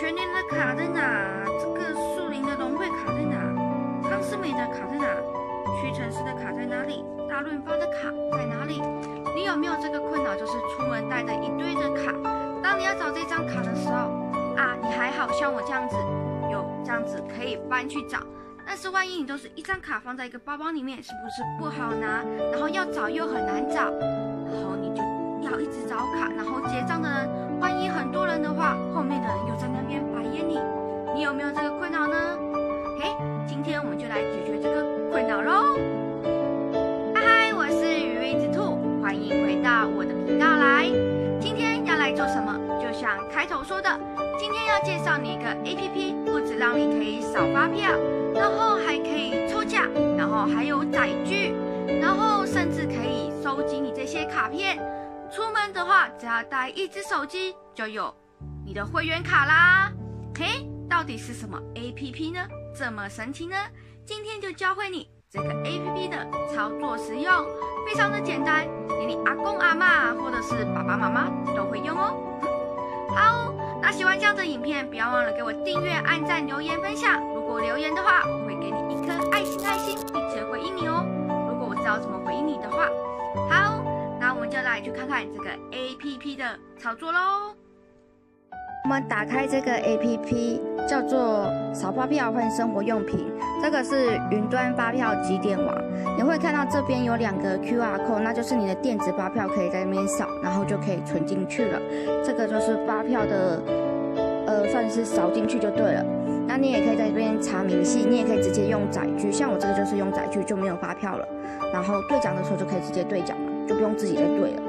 全年的卡在哪？这个树林的融汇卡在哪？康是美的卡在哪？屈臣氏的卡在哪里？大润发的卡在哪里？你有没有这个困扰？就是出门带着一堆的卡，当你要找这张卡的时候，啊，你还好像我这样子，有这样子可以翻去找。但是万一你都是一张卡放在一个包包里面，是不是不好拿？然后要找又很难找，然后你就要一直找卡，然后结账的人，万一很多人的话，后面的人又在那边白眼你，你有没有这个困扰呢？嘿，今天我们就来解决这个困扰喽！嗨嗨，我是羽翼之兔，欢迎回到我的频道来。今天要来做什么？就像开头说的，今天要介绍你一个 APP，不止让你可以扫发票。然后还可以抽奖，然后还有载具，然后甚至可以收集你这些卡片。出门的话，只要带一只手机，就有你的会员卡啦。嘿，到底是什么 APP 呢？这么神奇呢？今天就教会你这个 APP 的操作使用，非常的简单，连你阿公阿妈或者是爸爸妈妈都会用哦。好，那喜欢这样的影片，不要忘了给我订阅、按赞、留言、分享。如果留言的话，我会给你一颗爱心爱心，并且回应你哦。如果我知道怎么回看看这个 APP 的操作喽。我们打开这个 APP，叫做扫发票换生活用品，这个是云端发票集点网。你会看到这边有两个 QR code，那就是你的电子发票，可以在那边扫，然后就可以存进去了。这个就是发票的，呃，算是扫进去就对了。那你也可以在这边查明细，你也可以直接用载具，像我这个就是用载具，就没有发票了。然后兑奖的时候就可以直接兑奖，就不用自己再兑了。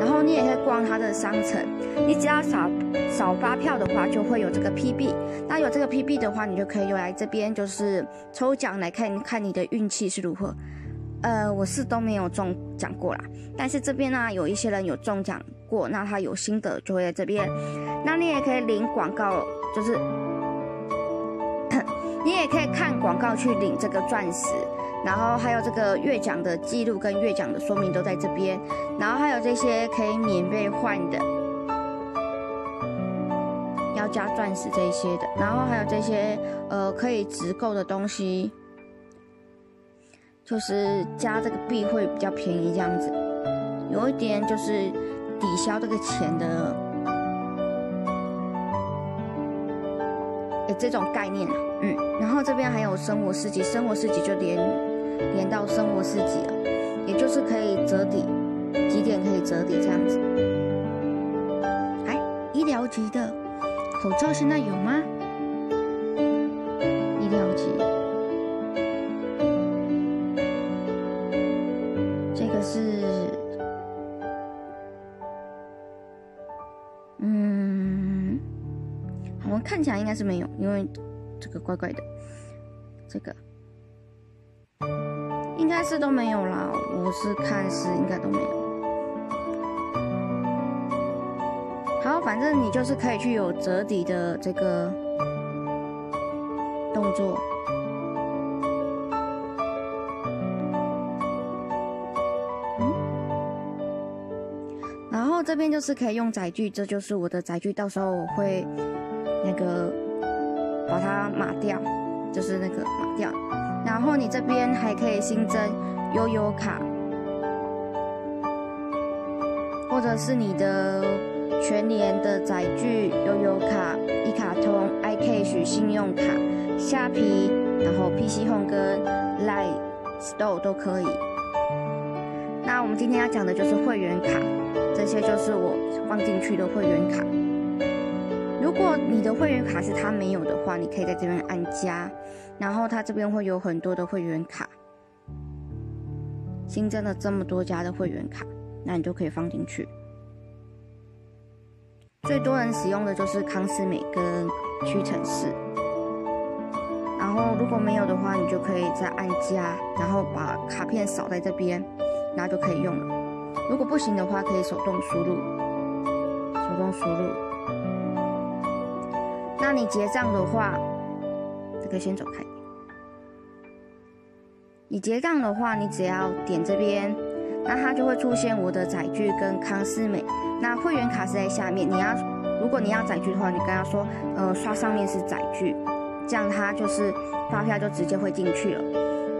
然后你也可以逛它的商城，你只要扫扫发票的话，就会有这个 PB。那有这个 PB 的话，你就可以又来这边就是抽奖来看看你的运气是如何。呃，我是都没有中奖过啦，但是这边呢有一些人有中奖过，那他有心得就会在这边。那你也可以领广告，就是。你也可以看广告去领这个钻石，然后还有这个月奖的记录跟月奖的说明都在这边，然后还有这些可以免费换的，要加钻石这些的，然后还有这些呃可以直购的东西，就是加这个币会比较便宜这样子，有一点就是抵消这个钱的，这种概念啊。嗯，然后这边还有生活四级，生活四级就连连到生活四级了，也就是可以折抵，几点可以折抵这样子。哎，医疗级的口罩现在有吗？看起来应该是没有，因为。这个怪怪的，这个应该是都没有啦。我是看是应该都没有。好，反正你就是可以去有折抵的这个动作。嗯，然后这边就是可以用载具，这就是我的载具，到时候我会那个。把它码掉，就是那个码掉。然后你这边还可以新增悠悠卡，或者是你的全年的载具、悠悠卡、一卡通、iCash 信用卡、虾皮，然后 PC Home 跟 Line Store 都可以。那我们今天要讲的就是会员卡，这些就是我放进去的会员卡。如果你的会员卡是他没有的话，你可以在这边按加，然后他这边会有很多的会员卡，新增了这么多家的会员卡，那你就可以放进去。最多人使用的就是康斯美跟屈臣氏，然后如果没有的话，你就可以再按加，然后把卡片扫在这边，然后就可以用了。如果不行的话，可以手动输入，手动输入。那你结账的话，这个先走开。你结账的话，你只要点这边，那它就会出现我的载具跟康是美。那会员卡是在下面，你要如果你要载具的话，你跟他说，呃，刷上面是载具，这样他就是发票就直接会进去了。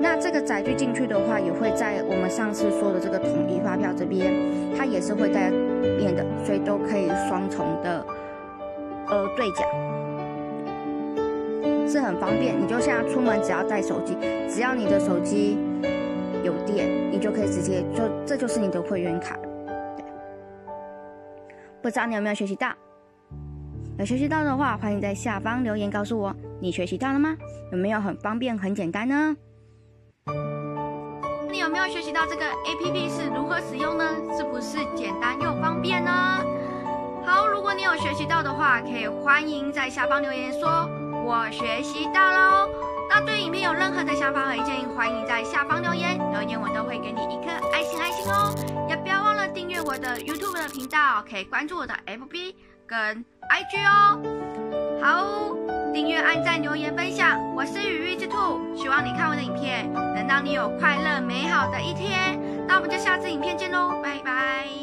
那这个载具进去的话，也会在我们上次说的这个统一发票这边，它也是会在面的，所以都可以双重的呃对奖，是很方便。你就像出门只要带手机，只要你的手机有电，你就可以直接就这就是你的会员卡。对，不知道你有没有学习到？有学习到的话，欢迎在下方留言告诉我，你学习到了吗？有没有很方便、很简单呢？你有没有学习到这个 APP 是如何使用呢？是不是简单又方便呢？好，如果你有学习到的话，可以欢迎在下方留言说“我学习到喽”。那对影片有任何的想法和意见，欢迎在下方留言，留言我都会给你一颗爱心爱心哦。也不要忘了订阅我的 YouTube 的频道，可以关注我的 FB 跟 IG 哦。好。订阅、按赞、留言、分享，我是羽翼之兔，希望你看我的影片，能让你有快乐美好的一天。那我们就下次影片见喽，拜拜。